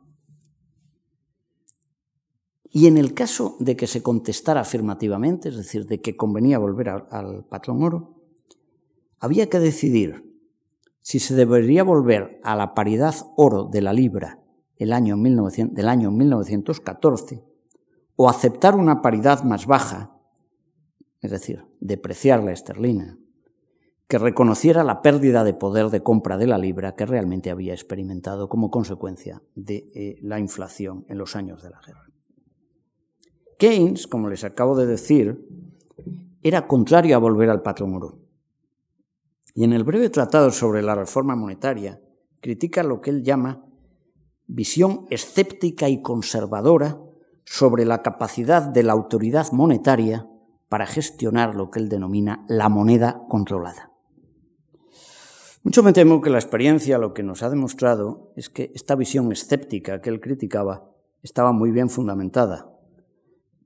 Y en el caso de que se contestara afirmativamente, es decir, de que convenía volver al patrón oro, había que decidir si se debería volver a la paridad oro de la libra el año del año 1914 o aceptar una paridad más baja, es decir, depreciar la esterlina, que reconociera la pérdida de poder de compra de la libra que realmente había experimentado como consecuencia de eh, la inflación en los años de la guerra. Keynes, como les acabo de decir, era contrario a volver al patrón oro. Y en el breve tratado sobre la reforma monetaria critica lo que él llama visión escéptica y conservadora sobre la capacidad de la autoridad monetaria para gestionar lo que él denomina la moneda controlada. Mucho me temo que la experiencia lo que nos ha demostrado es que esta visión escéptica que él criticaba estaba muy bien fundamentada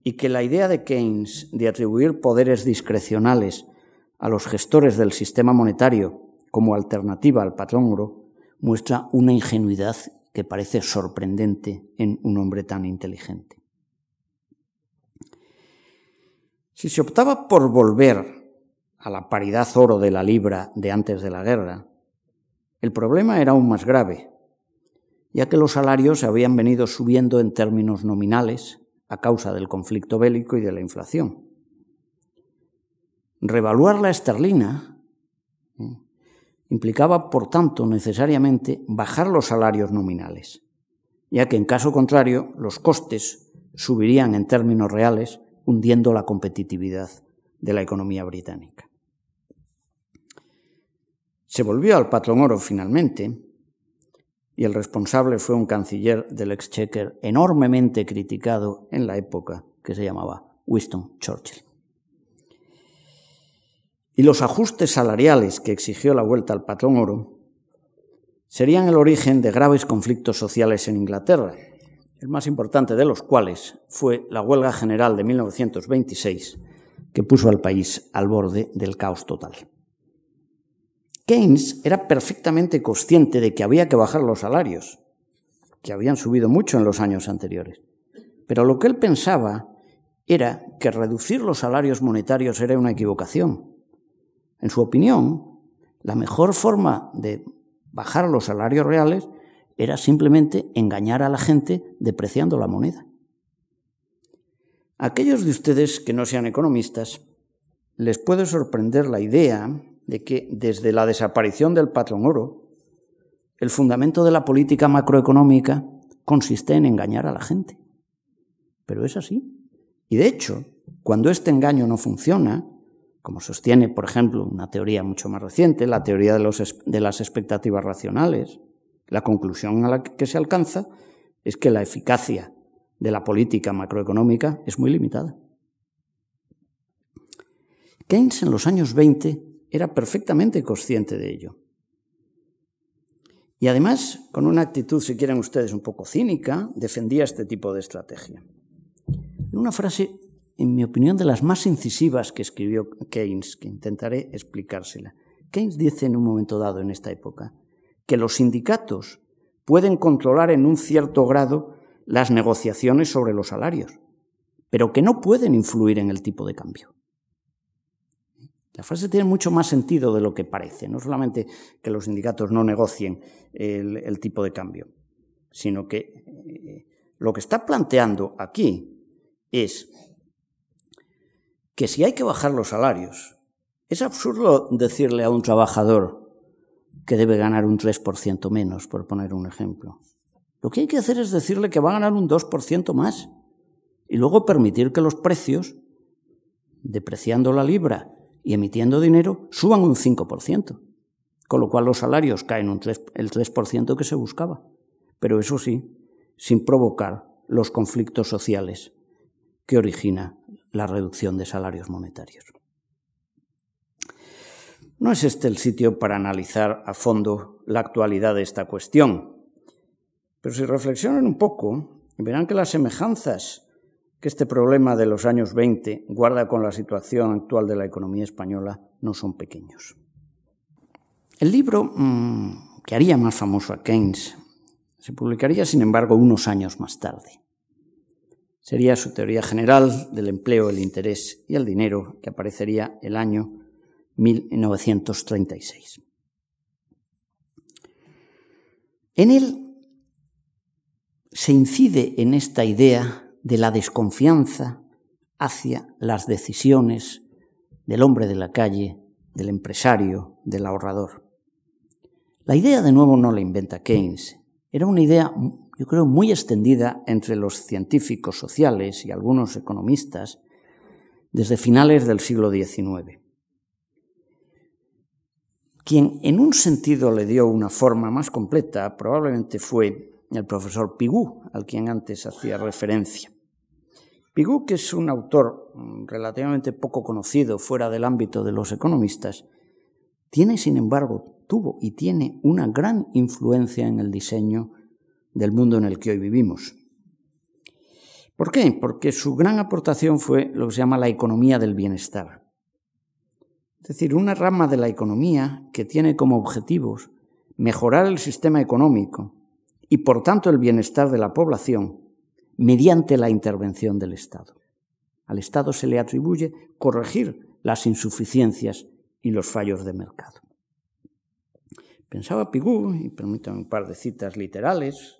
y que la idea de Keynes de atribuir poderes discrecionales a los gestores del sistema monetario como alternativa al patrón oro muestra una ingenuidad que parece sorprendente en un hombre tan inteligente. Si se optaba por volver a la paridad oro de la libra de antes de la guerra, el problema era aún más grave, ya que los salarios habían venido subiendo en términos nominales a causa del conflicto bélico y de la inflación. Revaluar la esterlina ¿eh? implicaba, por tanto, necesariamente bajar los salarios nominales, ya que en caso contrario los costes subirían en términos reales, hundiendo la competitividad de la economía británica. Se volvió al patrón oro finalmente, y el responsable fue un canciller del Exchequer enormemente criticado en la época, que se llamaba Winston Churchill. Y los ajustes salariales que exigió la vuelta al patrón oro serían el origen de graves conflictos sociales en Inglaterra, el más importante de los cuales fue la huelga general de 1926, que puso al país al borde del caos total. Keynes era perfectamente consciente de que había que bajar los salarios, que habían subido mucho en los años anteriores. Pero lo que él pensaba era que reducir los salarios monetarios era una equivocación. En su opinión, la mejor forma de bajar los salarios reales era simplemente engañar a la gente depreciando la moneda. aquellos de ustedes que no sean economistas, les puede sorprender la idea de que desde la desaparición del patrón oro, el fundamento de la política macroeconómica consiste en engañar a la gente. Pero es así. Y de hecho, cuando este engaño no funciona, como sostiene, por ejemplo, una teoría mucho más reciente, la teoría de, de las expectativas racionales, la conclusión a la que se alcanza es que la eficacia de la política macroeconómica es muy limitada. Keynes en los años 20 era perfectamente consciente de ello. Y además, con una actitud, si quieren ustedes, un poco cínica, defendía este tipo de estrategia. En una frase, en mi opinión, de las más incisivas que escribió Keynes, que intentaré explicársela. Keynes dice en un momento dado, en esta época, que los sindicatos pueden controlar en un cierto grado las negociaciones sobre los salarios, pero que no pueden influir en el tipo de cambio. La frase tiene mucho más sentido de lo que parece. No solamente que los sindicatos no negocien el, tipo de cambio, sino que eh, lo que está planteando aquí es que si hay que bajar los salarios, es absurdo decirle a un trabajador que debe ganar un 3% menos, por poner un ejemplo. Lo que hay que hacer es decirle que va a ganar un 2% más y luego permitir que los precios, depreciando la libra y emitiendo dinero, suban un 5%, con lo cual los salarios caen un 3, el 3% que se buscaba. Pero eso sí, sin provocar los conflictos sociales que origina la reducción de salarios monetarios. No es este el sitio para analizar a fondo la actualidad de esta cuestión, pero si reflexionan un poco, verán que las semejanzas que este problema de los años 20 guarda con la situación actual de la economía española no son pequeños. El libro mmm, que haría más famoso a Keynes se publicaría, sin embargo, unos años más tarde. Sería su teoría general del empleo, el interés y el dinero, que aparecería el año 1936. En él se incide en esta idea de la desconfianza hacia las decisiones del hombre de la calle, del empresario, del ahorrador. La idea de nuevo no la inventa Keynes, era una idea, yo creo, muy extendida entre los científicos sociales y algunos economistas desde finales del siglo XIX. Quien en un sentido le dio una forma más completa probablemente fue el profesor Pigou, al quien antes hacía referencia. Pigou, que es un autor relativamente poco conocido fuera del ámbito de los economistas, tiene, sin embargo, tuvo y tiene una gran influencia en el diseño del mundo en el que hoy vivimos. ¿Por qué? Porque su gran aportación fue lo que se llama la economía del bienestar. Es decir, una rama de la economía que tiene como objetivos mejorar el sistema económico y por tanto el bienestar de la población mediante la intervención del Estado. Al Estado se le atribuye corregir las insuficiencias y los fallos de mercado. Pensaba Pigou, y permítanme un par de citas literales,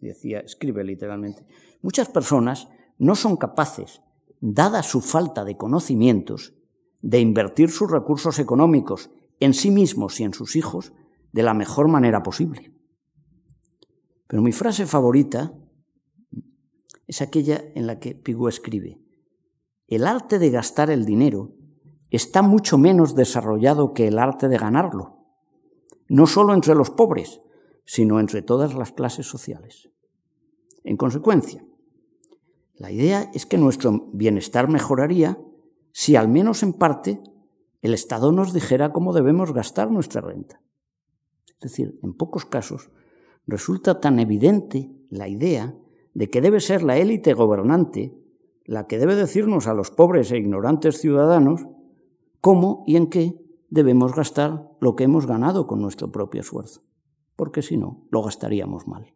decía, escribe literalmente, muchas personas no son capaces, dada su falta de conocimientos, de invertir sus recursos económicos en sí mismos y en sus hijos de la mejor manera posible. Pero mi frase favorita es aquella en la que Pigou escribe, el arte de gastar el dinero está mucho menos desarrollado que el arte de ganarlo no solo entre los pobres, sino entre todas las clases sociales. En consecuencia, la idea es que nuestro bienestar mejoraría si al menos en parte el Estado nos dijera cómo debemos gastar nuestra renta. Es decir, en pocos casos resulta tan evidente la idea de que debe ser la élite gobernante la que debe decirnos a los pobres e ignorantes ciudadanos cómo y en qué debemos gastar lo que hemos ganado con nuestro propio esfuerzo, porque si no, lo gastaríamos mal.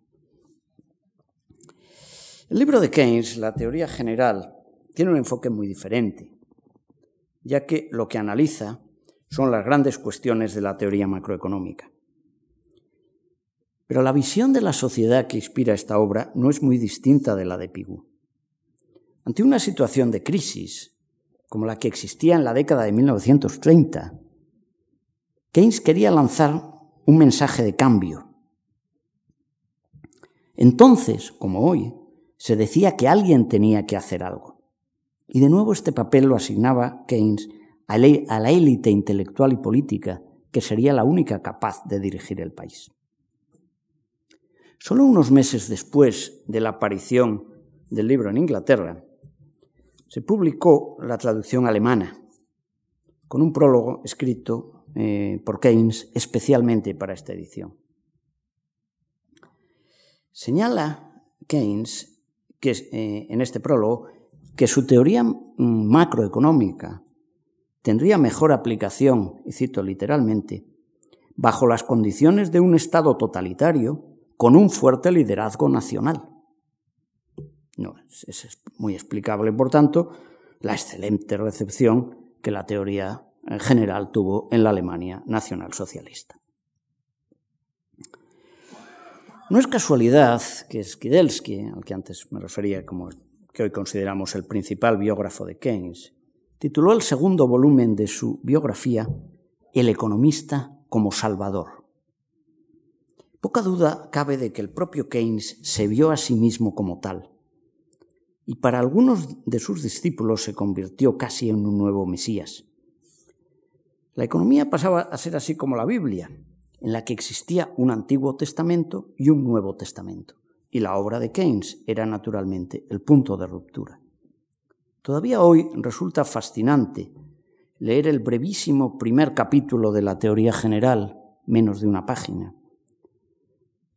El libro de Keynes, la teoría general, tiene un enfoque muy diferente, ya que lo que analiza son las grandes cuestiones de la teoría macroeconómica. Pero la visión de la sociedad que inspira esta obra no es muy distinta de la de Pigou. Ante una situación de crisis, como la que existía en la década de 1930, Keynes quería lanzar un mensaje de cambio. Entonces, como hoy, se decía que alguien tenía que hacer algo. Y de nuevo este papel lo asignaba Keynes a la élite intelectual y política que sería la única capaz de dirigir el país. Solo unos meses después de la aparición del libro en Inglaterra, se publicó la traducción alemana, con un prólogo escrito eh, por Keynes especialmente para esta edición. Señala Keynes que, eh, en este prólogo que su teoría macroeconómica tendría mejor aplicación, y cito literalmente, bajo las condiciones de un Estado totalitario con un fuerte liderazgo nacional. No, es muy explicable, por tanto, la excelente recepción que la teoría en general tuvo en la Alemania nacionalsocialista. No es casualidad que Skidelsky, al que antes me refería como que hoy consideramos el principal biógrafo de Keynes, tituló el segundo volumen de su biografía El economista como Salvador. Poca duda cabe de que el propio Keynes se vio a sí mismo como tal, y para algunos de sus discípulos se convirtió casi en un nuevo Mesías. La economía pasaba a ser así como la Biblia, en la que existía un Antiguo Testamento y un Nuevo Testamento, y la obra de Keynes era naturalmente el punto de ruptura. Todavía hoy resulta fascinante leer el brevísimo primer capítulo de la teoría general, menos de una página,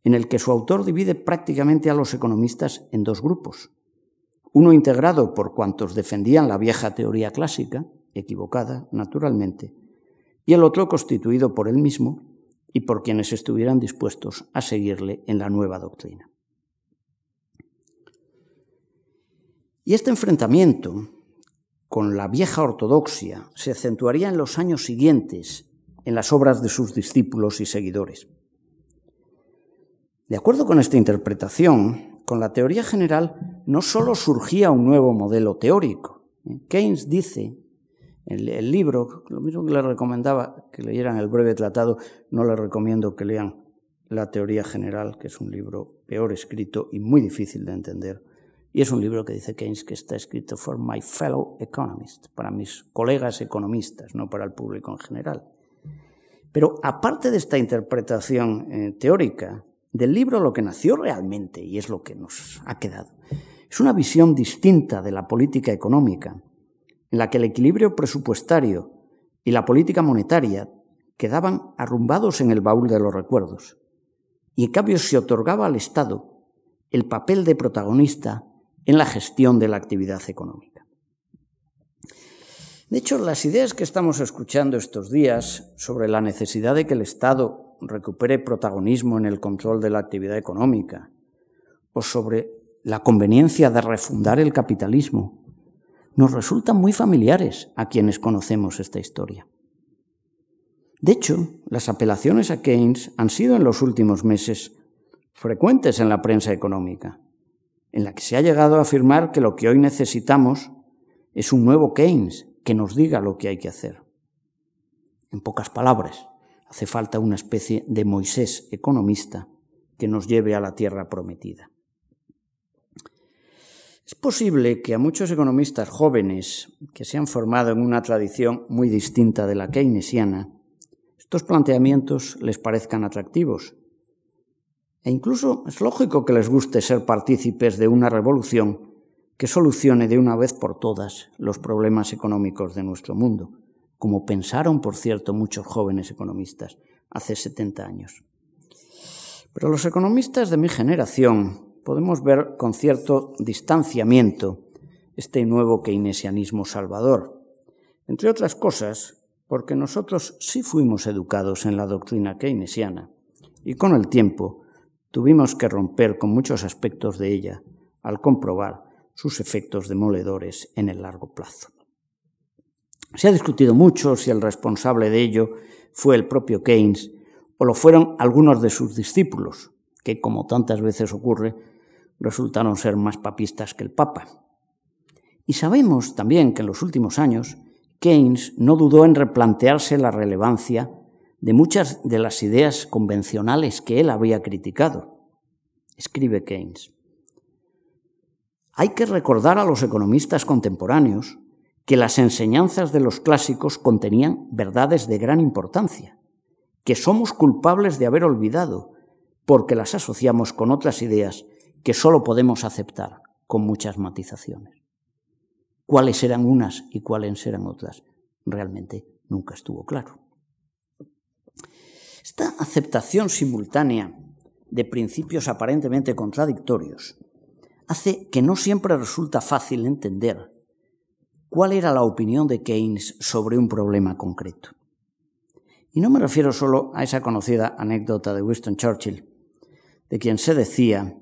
en el que su autor divide prácticamente a los economistas en dos grupos. Uno integrado por cuantos defendían la vieja teoría clásica, equivocada, naturalmente, y el otro constituido por él mismo y por quienes estuvieran dispuestos a seguirle en la nueva doctrina. Y este enfrentamiento con la vieja ortodoxia se acentuaría en los años siguientes en las obras de sus discípulos y seguidores. De acuerdo con esta interpretación, con la teoría general no solo surgía un nuevo modelo teórico. Keynes dice, en el libro, lo mismo que le recomendaba que leyeran el breve tratado, no les recomiendo que lean la teoría general, que es un libro peor escrito y muy difícil de entender y es un libro que dice Keynes que está escrito for my fellow economists, para mis colegas economistas, no para el público en general. Pero aparte de esta interpretación eh, teórica del libro, lo que nació realmente, y es lo que nos ha quedado, es una visión distinta de la política económica, en la que el equilibrio presupuestario y la política monetaria quedaban arrumbados en el baúl de los recuerdos, y en cambio se otorgaba al Estado el papel de protagonista en la gestión de la actividad económica. De hecho, las ideas que estamos escuchando estos días sobre la necesidad de que el Estado recupere protagonismo en el control de la actividad económica o sobre la conveniencia de refundar el capitalismo nos resultan muy familiares a quienes conocemos esta historia. De hecho, las apelaciones a Keynes han sido en los últimos meses frecuentes en la prensa económica en la que se ha llegado a afirmar que lo que hoy necesitamos es un nuevo Keynes que nos diga lo que hay que hacer. En pocas palabras, hace falta una especie de Moisés economista que nos lleve a la tierra prometida. Es posible que a muchos economistas jóvenes que se han formado en una tradición muy distinta de la keynesiana, estos planteamientos les parezcan atractivos e incluso es lógico que les guste ser partícipes de una revolución que solucione de una vez por todas los problemas económicos de nuestro mundo, como pensaron, por cierto, muchos jóvenes economistas hace 70 años. Pero los economistas de mi generación podemos ver con cierto distanciamiento este nuevo keynesianismo salvador, entre otras cosas porque nosotros sí fuimos educados en la doctrina keynesiana y con el tiempo tuvimos que romper con muchos aspectos de ella al comprobar sus efectos demoledores en el largo plazo. Se ha discutido mucho si el responsable de ello fue el propio Keynes o lo fueron algunos de sus discípulos, que, como tantas veces ocurre, resultaron ser más papistas que el Papa. Y sabemos también que en los últimos años Keynes no dudó en replantearse la relevancia de muchas de las ideas convencionales que él había criticado. Escribe Keynes. Hay que recordar a los economistas contemporáneos que las enseñanzas de los clásicos contenían verdades de gran importancia, que somos culpables de haber olvidado, porque las asociamos con otras ideas que sólo podemos aceptar con muchas matizaciones. Cuáles eran unas y cuáles eran otras, realmente nunca estuvo claro. Esta aceptación simultánea de principios aparentemente contradictorios hace que no siempre resulta fácil entender cuál era la opinión de Keynes sobre un problema concreto. Y no me refiero solo a esa conocida anécdota de Winston Churchill, de quien se decía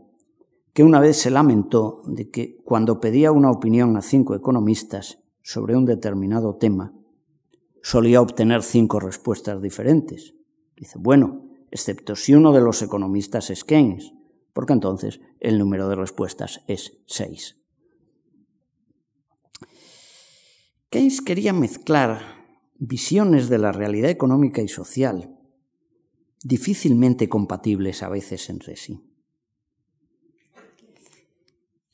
que una vez se lamentó de que cuando pedía una opinión a cinco economistas sobre un determinado tema, solía obtener cinco respuestas diferentes. Dice, bueno, excepto si uno de los economistas es Keynes, porque entonces el número de respuestas es seis. Keynes quería mezclar visiones de la realidad económica y social difícilmente compatibles a veces entre sí.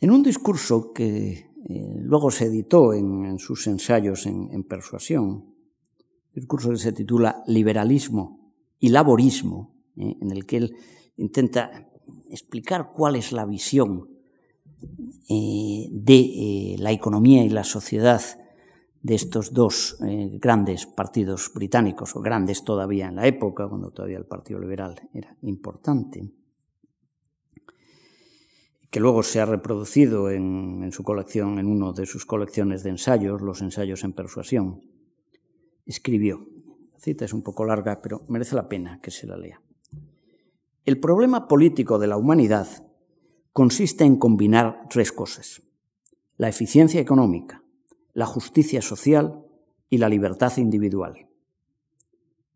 En un discurso que eh, luego se editó en, sus ensayos en, persuasión, discurso que se titula Liberalismo y Laborismo, eh, en el que él intenta explicar cuál es la visión eh, de la economía y la sociedad de estos dos grandes partidos británicos, o grandes todavía en la época, cuando todavía el Partido Liberal era importante que luego se ha reproducido en, su colección, en una de sus colecciones de ensayos, los ensayos en persuasión, escribió, la cita es un poco larga, pero merece la pena que se la lea. El problema político de la humanidad consiste en combinar tres cosas, la eficiencia económica, la justicia social y la libertad individual.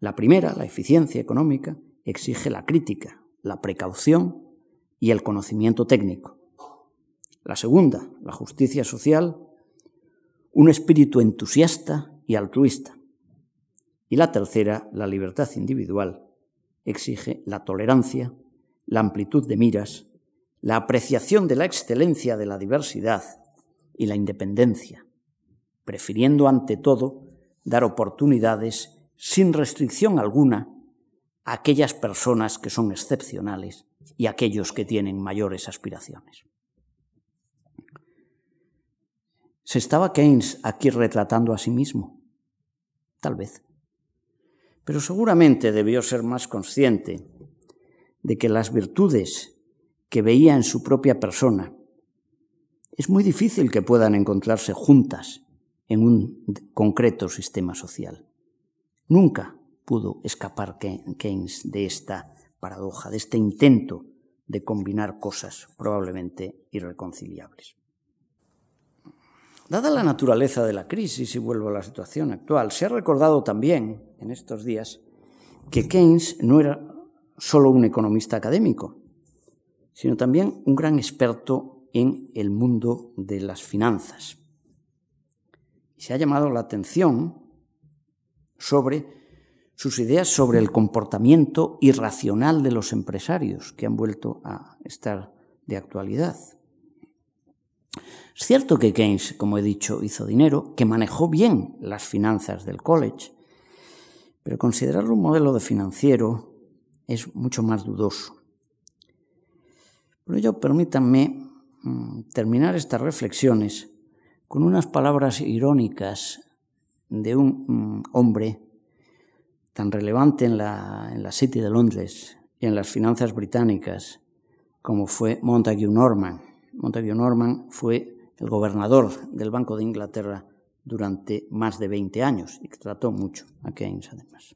La primera, la eficiencia económica, exige la crítica, la precaución y el conocimiento técnico. La segunda, la justicia social, un espíritu entusiasta y altruista. Y la tercera, la libertad individual, exige la tolerancia, la amplitud de miras, la apreciación de la excelencia de la diversidad y la independencia, prefiriendo ante todo dar oportunidades sin restricción alguna a aquellas personas que son excepcionales y aquellos que tienen mayores aspiraciones. ¿Se estaba Keynes aquí retratando a sí mismo? Tal vez. Pero seguramente debió ser más consciente de que las virtudes que veía en su propia persona es muy difícil que puedan encontrarse juntas en un concreto sistema social. Nunca pudo escapar Keynes de esta paradoja, de este intento de combinar cosas probablemente irreconciliables. Dada la naturaleza de la crisis, y vuelvo a la situación actual, se ha recordado también en estos días que Keynes no era solo un economista académico, sino también un gran experto en el mundo de las finanzas. Se ha llamado la atención sobre sus ideas sobre el comportamiento irracional de los empresarios, que han vuelto a estar de actualidad. Es cierto que Keynes, como he dicho, hizo dinero, que manejó bien las finanzas del college, pero considerarlo un modelo de financiero es mucho más dudoso. Por ello, permítanme mm, terminar estas reflexiones con unas palabras irónicas de un mm, hombre tan relevante en la, en la City de Londres y en las finanzas británicas como fue Montague Norman. Montague Norman fue el gobernador del Banco de Inglaterra durante más de 20 años y trató mucho a Keynes además.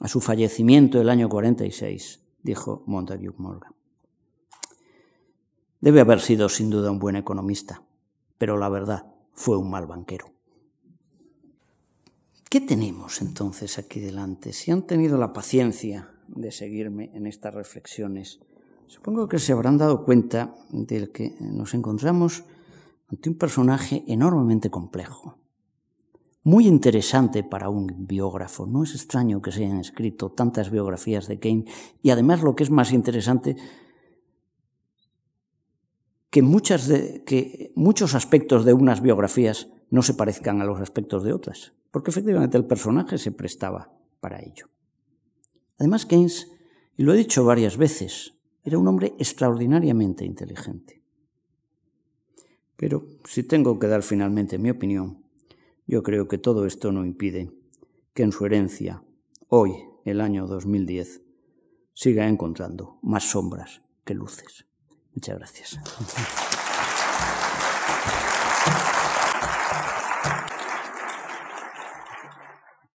A su fallecimiento el año 46, dijo Montague Morgan. Debe haber sido sin duda un buen economista, pero la verdad fue un mal banquero. ¿Qué tenemos entonces aquí delante? Si han tenido la paciencia de seguirme en estas reflexiones, supongo que se habrán dado cuenta de que nos encontramos ante un personaje enormemente complejo, muy interesante para un biógrafo. No es extraño que se hayan escrito tantas biografías de Keynes y además lo que es más interesante, que, muchos aspectos de unas biografías no se parezcan a los aspectos de otras porque efectivamente el personaje se prestaba para ello. Además, Keynes, y lo he dicho varias veces, era un hombre extraordinariamente inteligente. Pero si tengo que dar finalmente mi opinión, yo creo que todo esto no impide que en su herencia, hoy, el año 2010, siga encontrando más sombras que luces. Muchas gracias.